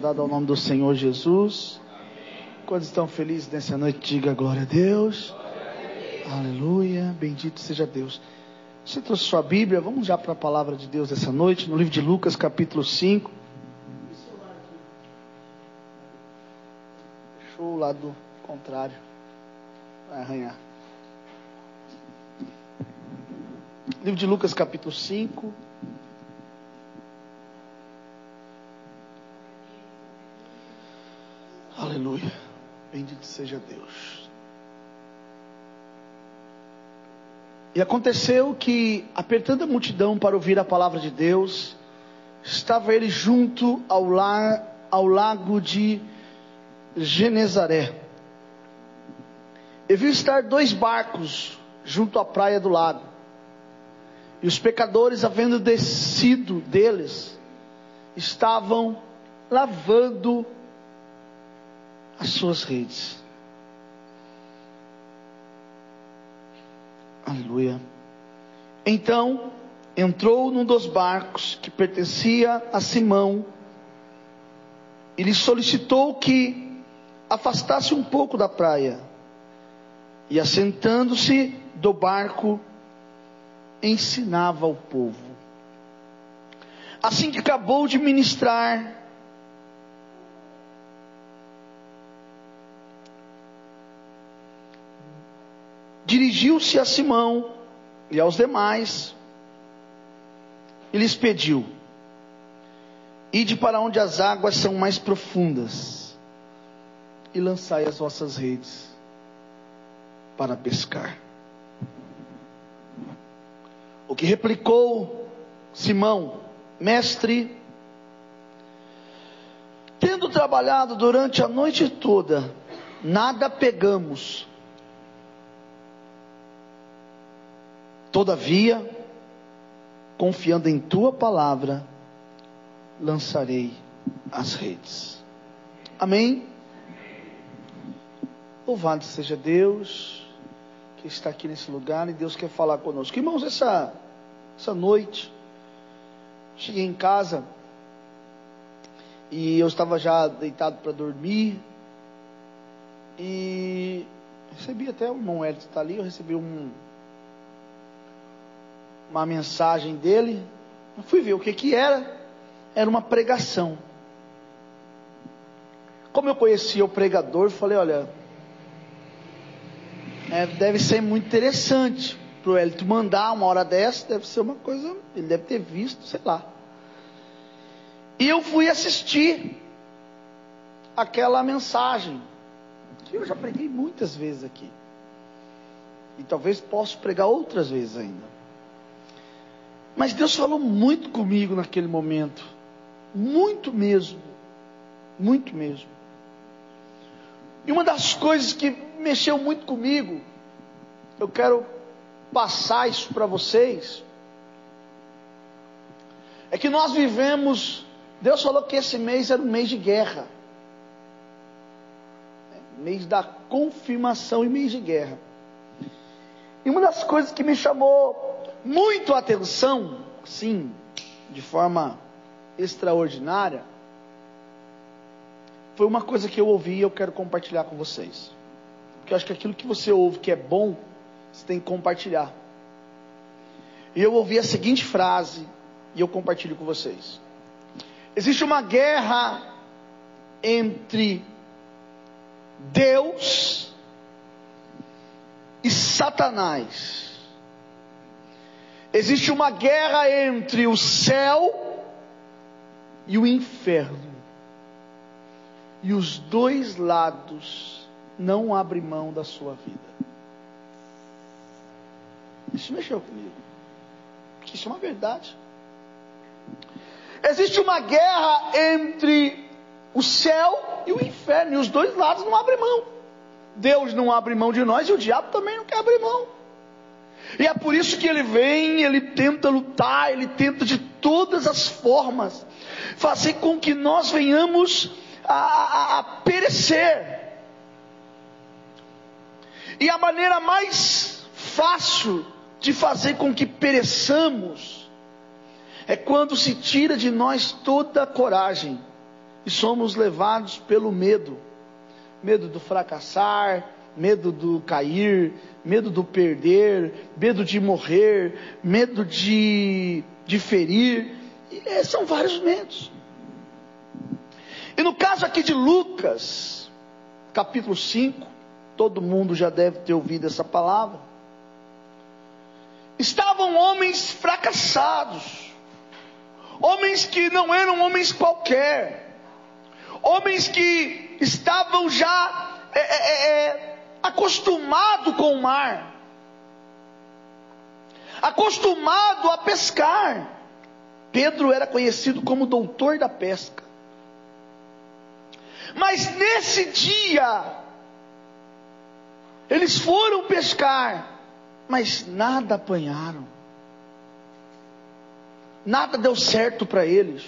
dada ao nome do Senhor Jesus. Quando estão felizes nessa noite, diga glória a Deus. Aleluia, bendito seja Deus. Você trouxe sua Bíblia, vamos já para a palavra de Deus essa noite, no livro de Lucas, capítulo 5. Deixou o lado contrário, vai arranhar. Livro de Lucas, capítulo 5. Aleluia. Bendito seja Deus. E aconteceu que, apertando a multidão para ouvir a palavra de Deus, estava ele junto ao, ao lago de Genezaré. E viu estar dois barcos junto à praia do lago. E os pecadores, havendo descido deles, estavam lavando as suas redes. Aleluia. Então entrou num dos barcos que pertencia a Simão e lhe solicitou que afastasse um pouco da praia. E assentando-se do barco, ensinava ao povo. Assim que acabou de ministrar, dirigiu-se a Simão e aos demais e lhes pediu: Ide para onde as águas são mais profundas e lançai as vossas redes para pescar. O que replicou Simão, mestre, tendo trabalhado durante a noite toda, nada pegamos Todavia, confiando em tua palavra, lançarei as redes. Amém? Louvado seja Deus que está aqui nesse lugar e Deus quer falar conosco. Irmãos, essa, essa noite, cheguei em casa e eu estava já deitado para dormir e recebi até o irmão Hélio está ali, eu recebi um, uma mensagem dele. Eu fui ver o que que era. Era uma pregação. Como eu conhecia o pregador, falei, olha, é, deve ser muito interessante para o Elito mandar uma hora dessa, deve ser uma coisa, ele deve ter visto, sei lá. E eu fui assistir aquela mensagem, que eu já preguei muitas vezes aqui. E talvez possa pregar outras vezes ainda. Mas Deus falou muito comigo naquele momento. Muito mesmo. Muito mesmo. E uma das coisas que mexeu muito comigo, eu quero passar isso para vocês, é que nós vivemos. Deus falou que esse mês era um mês de guerra. Mês da confirmação e mês de guerra. E uma das coisas que me chamou muito atenção, sim, de forma extraordinária, foi uma coisa que eu ouvi e eu quero compartilhar com vocês. Porque eu acho que aquilo que você ouve que é bom, você tem que compartilhar. E eu ouvi a seguinte frase e eu compartilho com vocês. Existe uma guerra entre Deus e Satanás. Existe uma guerra entre o céu e o inferno. E os dois lados não abrem mão da sua vida. Isso mexeu comigo. Isso é uma verdade. Existe uma guerra entre o céu e o inferno. E os dois lados não abrem mão. Deus não abre mão de nós e o diabo também não quer abrir mão. E é por isso que ele vem, ele tenta lutar, ele tenta de todas as formas fazer com que nós venhamos a, a, a perecer. E a maneira mais fácil de fazer com que pereçamos é quando se tira de nós toda a coragem e somos levados pelo medo medo do fracassar, medo do cair, medo do perder, medo de morrer, medo de, de ferir. É, são vários medos. E no caso aqui de Lucas, capítulo 5, todo mundo já deve ter ouvido essa palavra. Estavam homens fracassados, homens que não eram homens qualquer, homens que estavam já é, é, acostumados com o mar, acostumado a pescar. Pedro era conhecido como doutor da pesca. Mas nesse dia, eles foram pescar, mas nada apanharam. Nada deu certo para eles.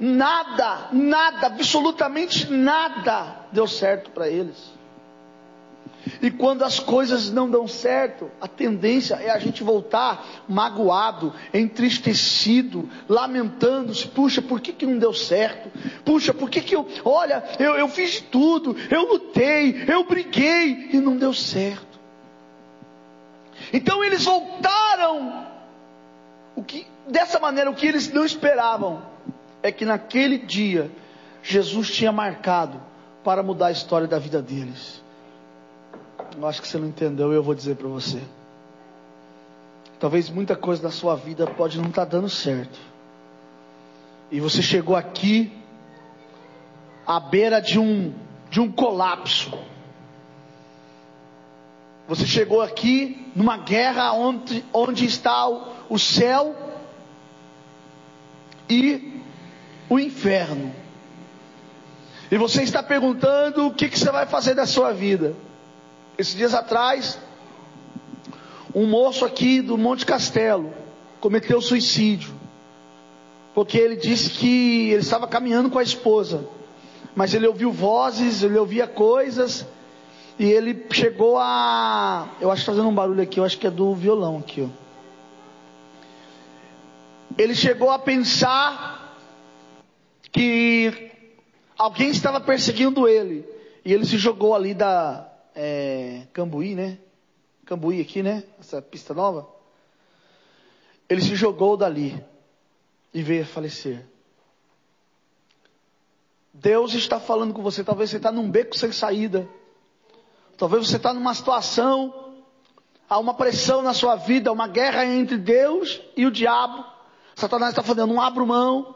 Nada, nada, absolutamente nada deu certo para eles. E quando as coisas não dão certo, a tendência é a gente voltar magoado, entristecido, lamentando-se. Puxa, por que, que não deu certo? Puxa, por que, que eu. Olha, eu, eu fiz de tudo, eu lutei, eu briguei e não deu certo. Então eles voltaram. O que, dessa maneira, o que eles não esperavam é que naquele dia Jesus tinha marcado para mudar a história da vida deles. Eu acho que você não entendeu, eu vou dizer para você. Talvez muita coisa na sua vida pode não estar tá dando certo. E você chegou aqui à beira de um de um colapso. Você chegou aqui numa guerra onde, onde está o, o céu e o inferno. E você está perguntando o que, que você vai fazer da sua vida. Esses dias atrás, um moço aqui do Monte Castelo cometeu suicídio. Porque ele disse que ele estava caminhando com a esposa. Mas ele ouviu vozes, ele ouvia coisas. E ele chegou a. Eu acho que tá fazendo um barulho aqui, eu acho que é do violão aqui, ó. Ele chegou a pensar que alguém estava perseguindo ele. E ele se jogou ali da, é, Cambuí, né? Cambuí aqui, né? Essa pista nova. Ele se jogou dali e veio a falecer. Deus está falando com você. Talvez você está num beco sem saída. Talvez você está numa situação, há uma pressão na sua vida, uma guerra entre Deus e o diabo. Satanás está falando, não abro mão.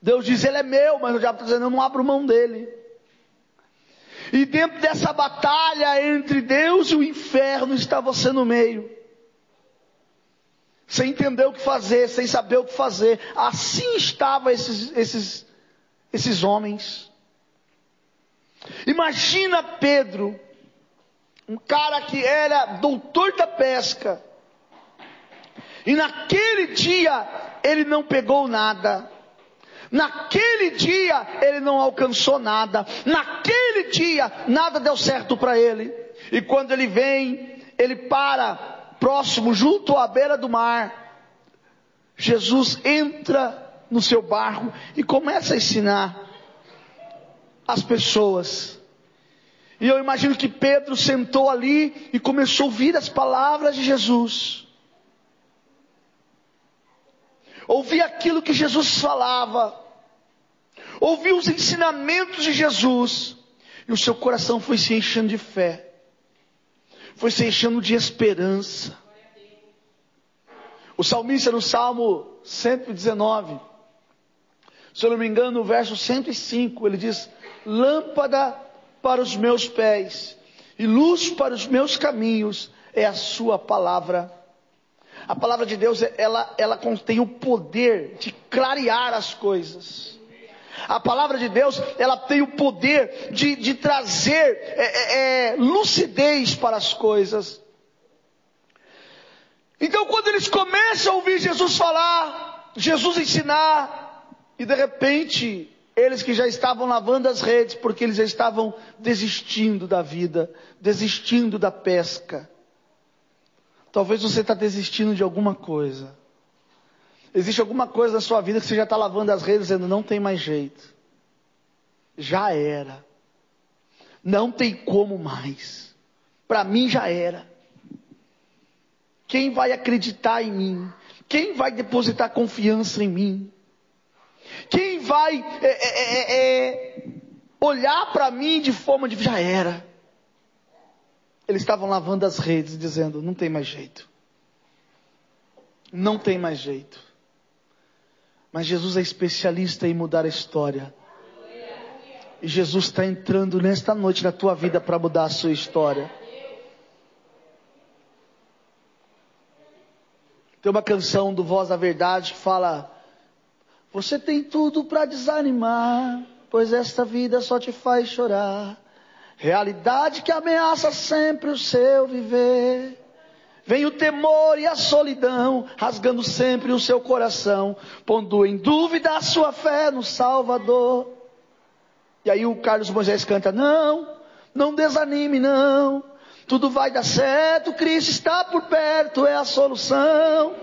Deus diz, ele é meu, mas o diabo está dizendo, eu não abro mão dele. E dentro dessa batalha entre Deus e o inferno está você no meio. Sem entender o que fazer, sem saber o que fazer. Assim estavam esses, esses, esses homens. Imagina Pedro, um cara que era doutor da pesca, e naquele dia ele não pegou nada. Naquele dia ele não alcançou nada. Naquele dia nada deu certo para ele. E quando ele vem, ele para próximo, junto à beira do mar. Jesus entra no seu barco e começa a ensinar as pessoas. E eu imagino que Pedro sentou ali e começou a ouvir as palavras de Jesus ouvir aquilo que Jesus falava, ouvir os ensinamentos de Jesus, e o seu coração foi se enchendo de fé, foi se enchendo de esperança. O salmista no Salmo 119, se eu não me engano, no verso 105, ele diz: Lâmpada para os meus pés e luz para os meus caminhos é a sua palavra a palavra de Deus, ela, ela contém o poder de clarear as coisas. A palavra de Deus, ela tem o poder de, de trazer é, é, é, lucidez para as coisas. Então, quando eles começam a ouvir Jesus falar, Jesus ensinar, e de repente, eles que já estavam lavando as redes, porque eles já estavam desistindo da vida, desistindo da pesca, Talvez você está desistindo de alguma coisa. Existe alguma coisa na sua vida que você já está lavando as redes dizendo não tem mais jeito. Já era. Não tem como mais. Para mim já era. Quem vai acreditar em mim? Quem vai depositar confiança em mim? Quem vai é, é, é, é olhar para mim de forma de já era? Eles estavam lavando as redes, dizendo: não tem mais jeito. Não tem mais jeito. Mas Jesus é especialista em mudar a história. E Jesus está entrando nesta noite na tua vida para mudar a sua história. Tem uma canção do Voz da Verdade que fala: Você tem tudo para desanimar, pois esta vida só te faz chorar. Realidade que ameaça sempre o seu viver. Vem o temor e a solidão, rasgando sempre o seu coração, pondo em dúvida a sua fé no Salvador. E aí o Carlos Moisés canta: Não, não desanime, não. Tudo vai dar certo, Cristo está por perto, é a solução.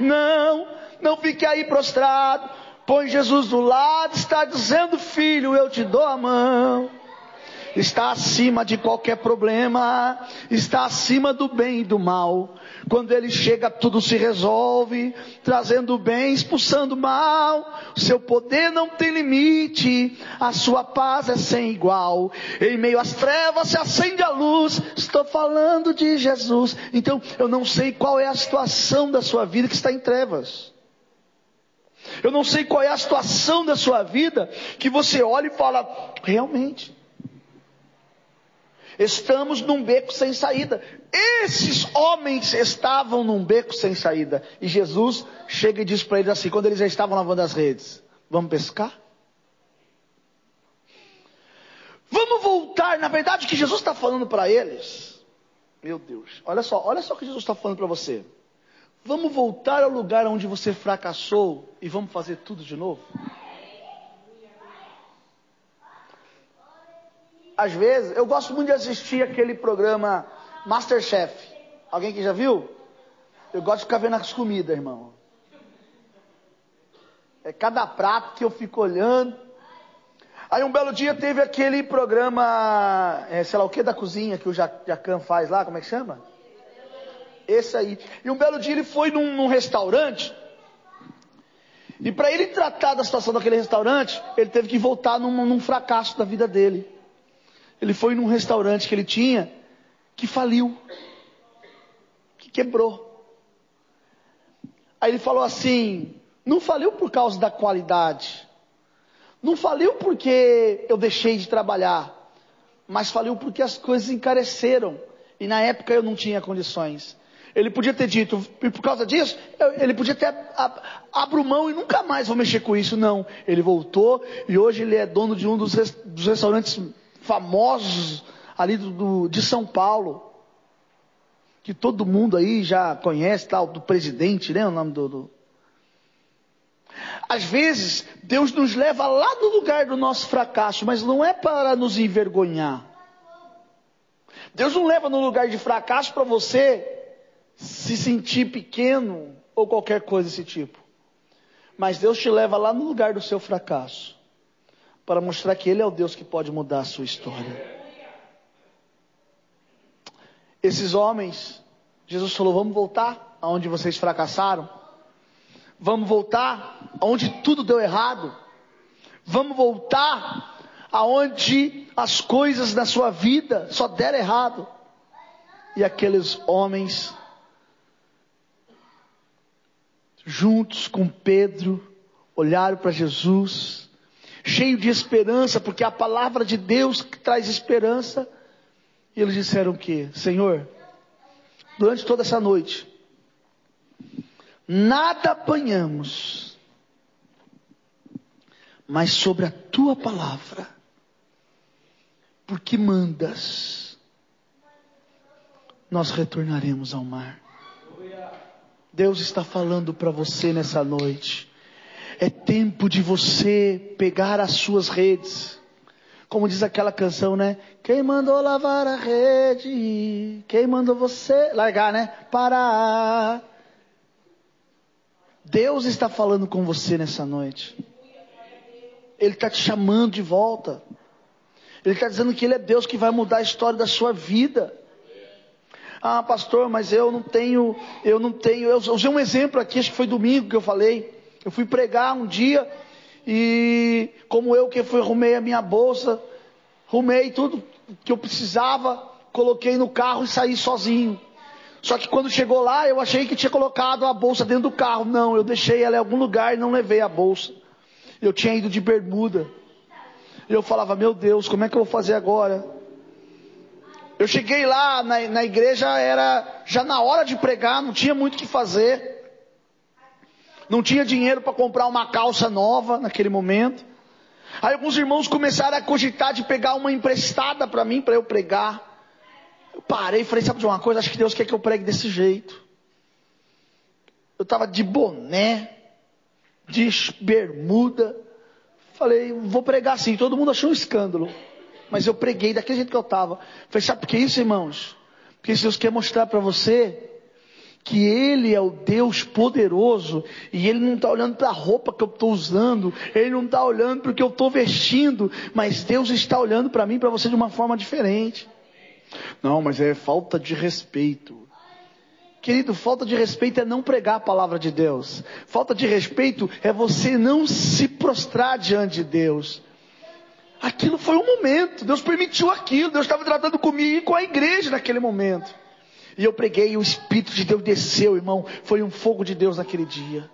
Não, não fique aí prostrado. Põe Jesus do lado, está dizendo, filho, eu te dou a mão está acima de qualquer problema, está acima do bem e do mal. Quando ele chega, tudo se resolve, trazendo o bem, expulsando o mal. Seu poder não tem limite, a sua paz é sem igual. Em meio às trevas se acende a luz. Estou falando de Jesus. Então, eu não sei qual é a situação da sua vida que está em trevas. Eu não sei qual é a situação da sua vida que você olha e fala, realmente, Estamos num beco sem saída. Esses homens estavam num beco sem saída. E Jesus chega e diz para eles assim, quando eles já estavam lavando as redes: Vamos pescar? Vamos voltar. Na verdade, o que Jesus está falando para eles. Meu Deus, olha só, olha só o que Jesus está falando para você. Vamos voltar ao lugar onde você fracassou e vamos fazer tudo de novo? Às vezes, eu gosto muito de assistir aquele programa Masterchef. Alguém que já viu? Eu gosto de ficar vendo as comidas, irmão. É cada prato que eu fico olhando. Aí um belo dia teve aquele programa, é, sei lá o que da cozinha que o Jacan faz lá, como é que chama? Esse aí. E um belo dia ele foi num, num restaurante. E para ele tratar da situação daquele restaurante, ele teve que voltar num, num fracasso da vida dele. Ele foi num restaurante que ele tinha que faliu, que quebrou. Aí ele falou assim: não faliu por causa da qualidade, não faliu porque eu deixei de trabalhar, mas faliu porque as coisas encareceram e na época eu não tinha condições. Ele podia ter dito, e por causa disso, ele podia ter abro mão e nunca mais vou mexer com isso. Não, ele voltou e hoje ele é dono de um dos, dos restaurantes famosos ali do, de São Paulo, que todo mundo aí já conhece, tal, do presidente, né? O nome do, do. Às vezes, Deus nos leva lá no lugar do nosso fracasso, mas não é para nos envergonhar. Deus não leva no lugar de fracasso para você se sentir pequeno ou qualquer coisa desse tipo. Mas Deus te leva lá no lugar do seu fracasso para mostrar que Ele é o Deus que pode mudar a sua história. Esses homens, Jesus falou: vamos voltar aonde vocês fracassaram, vamos voltar aonde tudo deu errado, vamos voltar aonde as coisas na sua vida só deram errado. E aqueles homens, juntos com Pedro, olharam para Jesus cheio de esperança, porque a palavra de Deus que traz esperança. E eles disseram que, Senhor, durante toda essa noite, nada apanhamos, mas sobre a tua palavra, porque mandas, nós retornaremos ao mar. Deus está falando para você nessa noite. É tempo de você pegar as suas redes. Como diz aquela canção, né? Quem mandou lavar a rede? Quem mandou você largar, né? Parar. Deus está falando com você nessa noite. Ele está te chamando de volta. Ele está dizendo que Ele é Deus que vai mudar a história da sua vida. Ah, pastor, mas eu não tenho, eu não tenho. Eu usei um exemplo aqui, acho que foi domingo que eu falei. Eu fui pregar um dia e, como eu que fui, arrumei a minha bolsa, arrumei tudo que eu precisava, coloquei no carro e saí sozinho. Só que quando chegou lá, eu achei que tinha colocado a bolsa dentro do carro. Não, eu deixei ela em algum lugar e não levei a bolsa. Eu tinha ido de bermuda. Eu falava, meu Deus, como é que eu vou fazer agora? Eu cheguei lá na, na igreja, era já na hora de pregar, não tinha muito o que fazer. Não tinha dinheiro para comprar uma calça nova naquele momento. Aí alguns irmãos começaram a cogitar de pegar uma emprestada para mim, para eu pregar. Eu parei e falei, sabe de uma coisa? Acho que Deus quer que eu pregue desse jeito. Eu estava de boné, de bermuda. Falei, vou pregar assim. Todo mundo achou um escândalo. Mas eu preguei daquele jeito que eu estava. Falei, sabe por que isso, irmãos? Porque Deus quer mostrar para você que Ele é o Deus poderoso e Ele não está olhando para a roupa que eu estou usando, Ele não está olhando para o que eu estou vestindo, mas Deus está olhando para mim, para você de uma forma diferente. Não, mas é falta de respeito. Querido, falta de respeito é não pregar a palavra de Deus. Falta de respeito é você não se prostrar diante de Deus. Aquilo foi um momento, Deus permitiu aquilo, Deus estava tratando comigo e com a igreja naquele momento. E eu preguei, e o Espírito de Deus desceu, irmão. Foi um fogo de Deus naquele dia.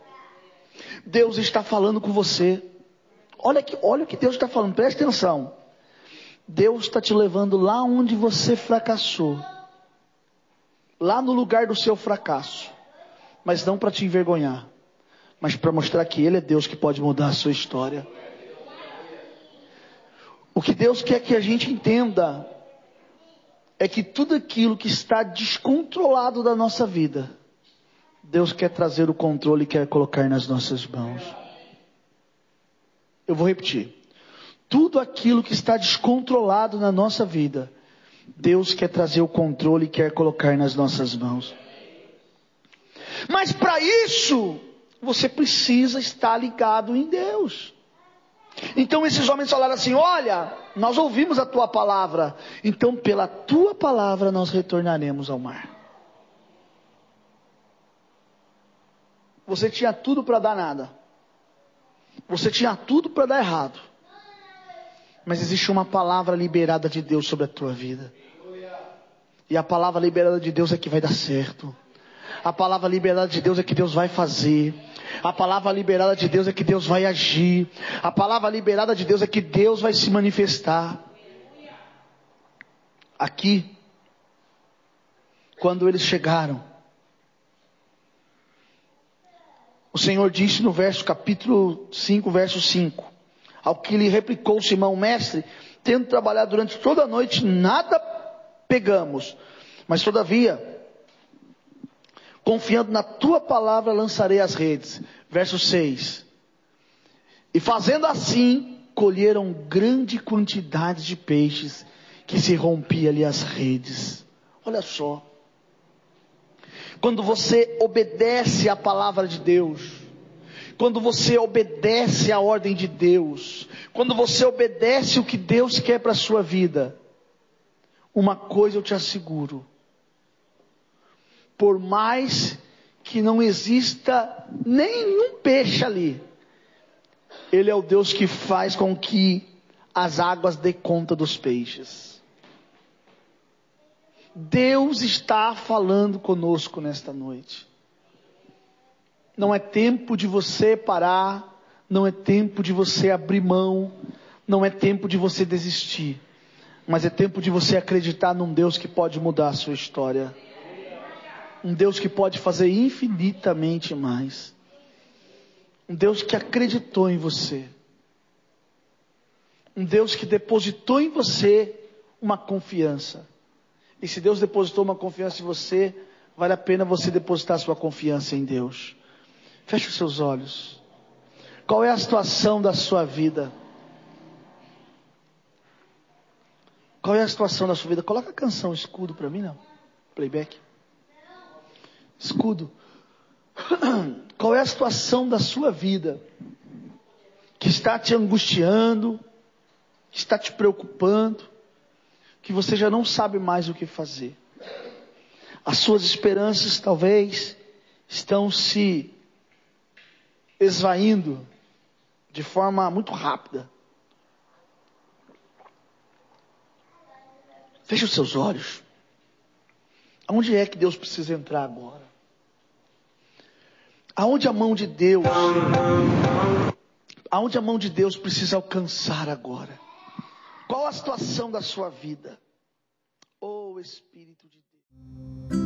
Deus está falando com você. Olha, que, olha o que Deus está falando, preste atenção. Deus está te levando lá onde você fracassou. Lá no lugar do seu fracasso. Mas não para te envergonhar. Mas para mostrar que Ele é Deus que pode mudar a sua história. O que Deus quer que a gente entenda é que tudo aquilo que está descontrolado da nossa vida, Deus quer trazer o controle e quer colocar nas nossas mãos. Eu vou repetir tudo aquilo que está descontrolado na nossa vida, Deus quer trazer o controle e quer colocar nas nossas mãos. Mas para isso, você precisa estar ligado em Deus. Então esses homens falaram assim: Olha, nós ouvimos a tua palavra, então pela tua palavra nós retornaremos ao mar. Você tinha tudo para dar nada, você tinha tudo para dar errado, mas existe uma palavra liberada de Deus sobre a tua vida. E a palavra liberada de Deus é que vai dar certo. A palavra liberada de Deus é que Deus vai fazer. A palavra liberada de Deus é que Deus vai agir. A palavra liberada de Deus é que Deus vai se manifestar. Aqui, quando eles chegaram, o Senhor disse no verso capítulo 5, verso 5: ao que lhe replicou Simão, mestre, tendo trabalhado durante toda a noite, nada pegamos, mas todavia, confiando na tua palavra, lançarei as redes. Verso 6. E fazendo assim, colheram grande quantidade de peixes, que se rompia ali as redes. Olha só. Quando você obedece à palavra de Deus, quando você obedece à ordem de Deus, quando você obedece o que Deus quer para a sua vida, uma coisa eu te asseguro: por mais que não exista nenhum peixe ali, Ele é o Deus que faz com que as águas dê conta dos peixes. Deus está falando conosco nesta noite. Não é tempo de você parar, não é tempo de você abrir mão, não é tempo de você desistir, mas é tempo de você acreditar num Deus que pode mudar a sua história. Um Deus que pode fazer infinitamente mais. Um Deus que acreditou em você. Um Deus que depositou em você uma confiança. E se Deus depositou uma confiança em você, vale a pena você depositar sua confiança em Deus. Feche os seus olhos. Qual é a situação da sua vida? Qual é a situação da sua vida? Coloca a canção escudo para mim, não. Playback. Escudo. Qual é a situação da sua vida que está te angustiando, que está te preocupando, que você já não sabe mais o que fazer? As suas esperanças talvez estão se esvaindo de forma muito rápida. Feche os seus olhos. Aonde é que Deus precisa entrar agora? Aonde a mão de Deus, aonde a mão de Deus precisa alcançar agora? Qual a situação da sua vida? Oh Espírito de Deus.